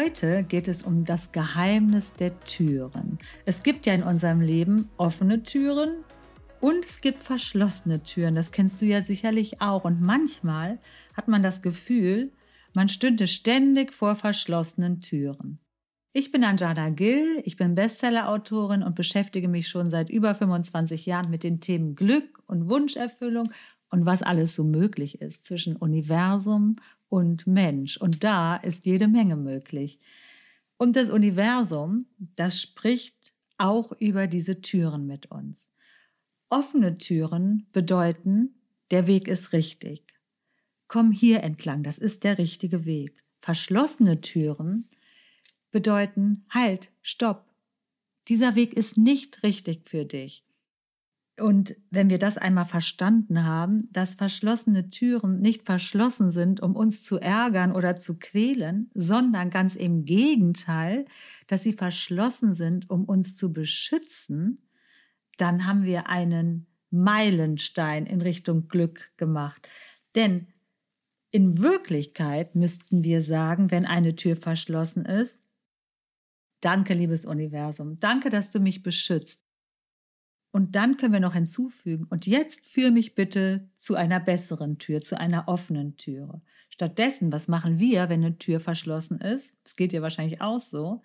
Heute geht es um das Geheimnis der Türen. Es gibt ja in unserem Leben offene Türen und es gibt verschlossene Türen. Das kennst du ja sicherlich auch. Und manchmal hat man das Gefühl, man stünde ständig vor verschlossenen Türen. Ich bin Anjana Gill, ich bin Bestsellerautorin und beschäftige mich schon seit über 25 Jahren mit den Themen Glück und Wunscherfüllung und was alles so möglich ist zwischen Universum und Mensch. Und da ist jede Menge möglich. Und das Universum, das spricht auch über diese Türen mit uns. Offene Türen bedeuten, der Weg ist richtig. Komm hier entlang, das ist der richtige Weg. Verschlossene Türen bedeuten, halt, stopp. Dieser Weg ist nicht richtig für dich. Und wenn wir das einmal verstanden haben, dass verschlossene Türen nicht verschlossen sind, um uns zu ärgern oder zu quälen, sondern ganz im Gegenteil, dass sie verschlossen sind, um uns zu beschützen, dann haben wir einen Meilenstein in Richtung Glück gemacht. Denn in Wirklichkeit müssten wir sagen, wenn eine Tür verschlossen ist, Danke, liebes Universum. Danke, dass du mich beschützt. Und dann können wir noch hinzufügen, und jetzt führe mich bitte zu einer besseren Tür, zu einer offenen Türe. Stattdessen, was machen wir, wenn eine Tür verschlossen ist? Es geht dir wahrscheinlich auch so.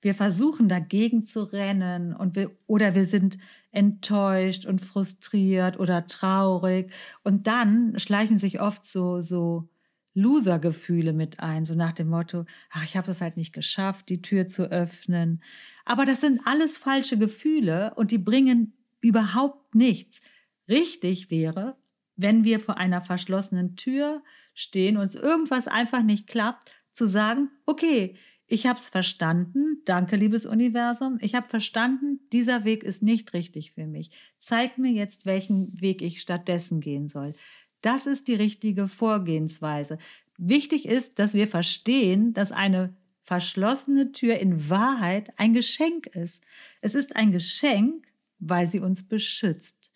Wir versuchen dagegen zu rennen und wir, oder wir sind enttäuscht und frustriert oder traurig. Und dann schleichen sich oft so, so Loser-Gefühle mit ein, so nach dem Motto, ach, ich habe es halt nicht geschafft, die Tür zu öffnen. Aber das sind alles falsche Gefühle und die bringen überhaupt nichts. Richtig wäre, wenn wir vor einer verschlossenen Tür stehen und irgendwas einfach nicht klappt, zu sagen, okay, ich habe es verstanden, danke liebes Universum, ich habe verstanden, dieser Weg ist nicht richtig für mich. Zeig mir jetzt, welchen Weg ich stattdessen gehen soll. Das ist die richtige Vorgehensweise. Wichtig ist, dass wir verstehen, dass eine verschlossene Tür in Wahrheit ein Geschenk ist. Es ist ein Geschenk, weil sie uns beschützt.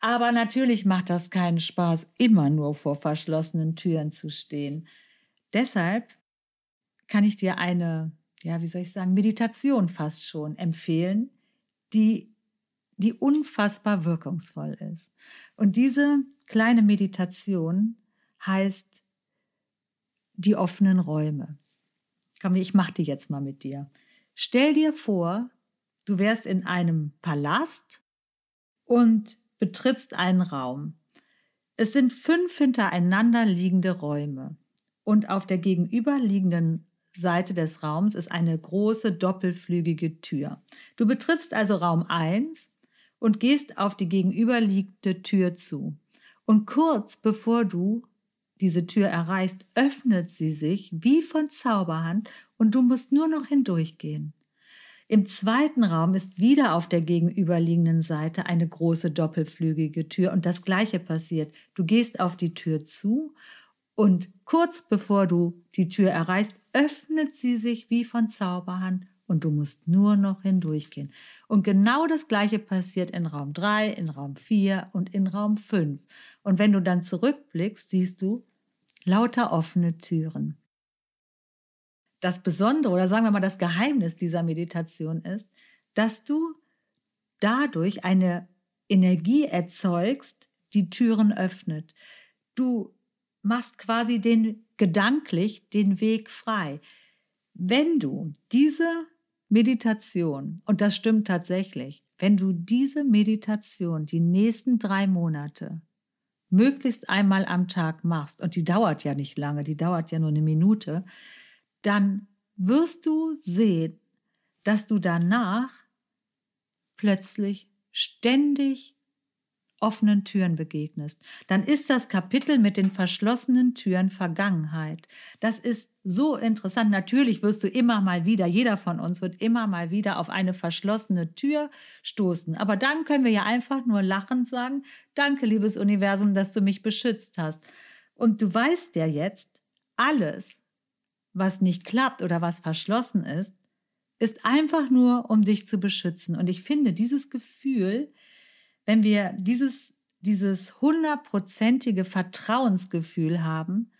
Aber natürlich macht das keinen Spaß, immer nur vor verschlossenen Türen zu stehen. Deshalb kann ich dir eine, ja, wie soll ich sagen, Meditation fast schon empfehlen, die, die unfassbar wirkungsvoll ist. Und diese kleine Meditation heißt die offenen Räume. Komm, ich mach die jetzt mal mit dir. Stell dir vor, Du wärst in einem Palast und betrittst einen Raum. Es sind fünf hintereinander liegende Räume und auf der gegenüberliegenden Seite des Raums ist eine große doppelflügige Tür. Du betrittst also Raum 1 und gehst auf die gegenüberliegende Tür zu. Und kurz bevor du diese Tür erreichst, öffnet sie sich wie von Zauberhand und du musst nur noch hindurchgehen. Im zweiten Raum ist wieder auf der gegenüberliegenden Seite eine große doppelflügige Tür und das gleiche passiert. Du gehst auf die Tür zu und kurz bevor du die Tür erreichst, öffnet sie sich wie von Zauberhand und du musst nur noch hindurchgehen. Und genau das gleiche passiert in Raum 3, in Raum 4 und in Raum 5. Und wenn du dann zurückblickst, siehst du lauter offene Türen das Besondere oder sagen wir mal das Geheimnis dieser Meditation ist, dass du dadurch eine Energie erzeugst, die Türen öffnet. Du machst quasi den gedanklich den Weg frei. Wenn du diese Meditation, und das stimmt tatsächlich, wenn du diese Meditation die nächsten drei Monate möglichst einmal am Tag machst, und die dauert ja nicht lange, die dauert ja nur eine Minute, dann wirst du sehen, dass du danach plötzlich ständig offenen Türen begegnest, dann ist das Kapitel mit den verschlossenen Türen Vergangenheit. Das ist so interessant. Natürlich wirst du immer mal wieder, jeder von uns wird immer mal wieder auf eine verschlossene Tür stoßen. Aber dann können wir ja einfach nur lachend sagen, danke, liebes Universum, dass du mich beschützt hast. Und du weißt ja jetzt, alles, was nicht klappt oder was verschlossen ist, ist einfach nur, um dich zu beschützen. Und ich finde, dieses Gefühl, wenn wir dieses, dieses hundertprozentige Vertrauensgefühl haben,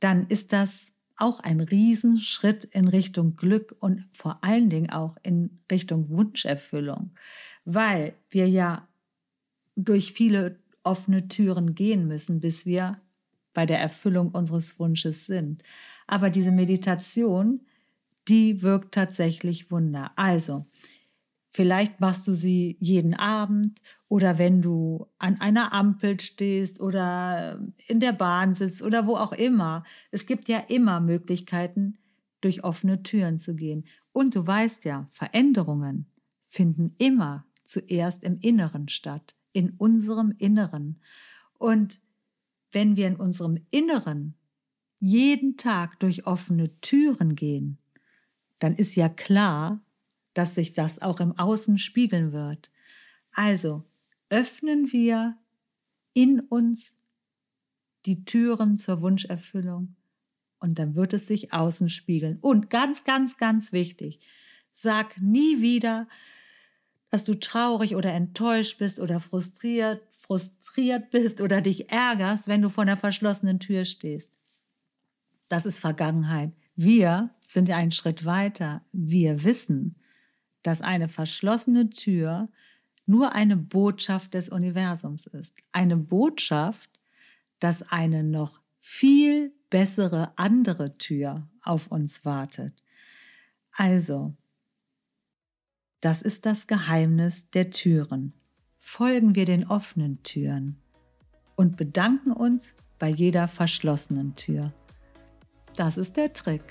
dann ist das auch ein Riesenschritt in Richtung Glück und vor allen Dingen auch in Richtung Wunscherfüllung, weil wir ja durch viele offene Türen gehen müssen, bis wir bei der Erfüllung unseres Wunsches sind. Aber diese Meditation, die wirkt tatsächlich Wunder. Also, vielleicht machst du sie jeden Abend oder wenn du an einer Ampel stehst oder in der Bahn sitzt oder wo auch immer. Es gibt ja immer Möglichkeiten, durch offene Türen zu gehen. Und du weißt ja, Veränderungen finden immer zuerst im Inneren statt, in unserem Inneren. Und wenn wir in unserem Inneren jeden Tag durch offene Türen gehen, dann ist ja klar, dass sich das auch im Außen spiegeln wird. Also öffnen wir in uns die Türen zur Wunscherfüllung und dann wird es sich außen spiegeln. Und ganz, ganz, ganz wichtig, sag nie wieder, dass du traurig oder enttäuscht bist oder frustriert, frustriert bist oder dich ärgerst, wenn du vor einer verschlossenen Tür stehst. Das ist Vergangenheit. Wir sind ja einen Schritt weiter. Wir wissen, dass eine verschlossene Tür nur eine Botschaft des Universums ist. Eine Botschaft, dass eine noch viel bessere andere Tür auf uns wartet. Also, das ist das Geheimnis der Türen. Folgen wir den offenen Türen und bedanken uns bei jeder verschlossenen Tür. Das ist der Trick.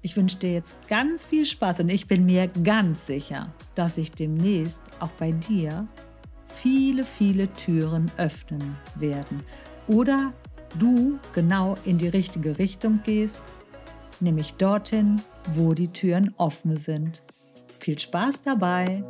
Ich wünsche dir jetzt ganz viel Spaß und ich bin mir ganz sicher, dass sich demnächst auch bei dir viele, viele Türen öffnen werden. Oder du genau in die richtige Richtung gehst, nämlich dorthin, wo die Türen offen sind. Viel Spaß dabei!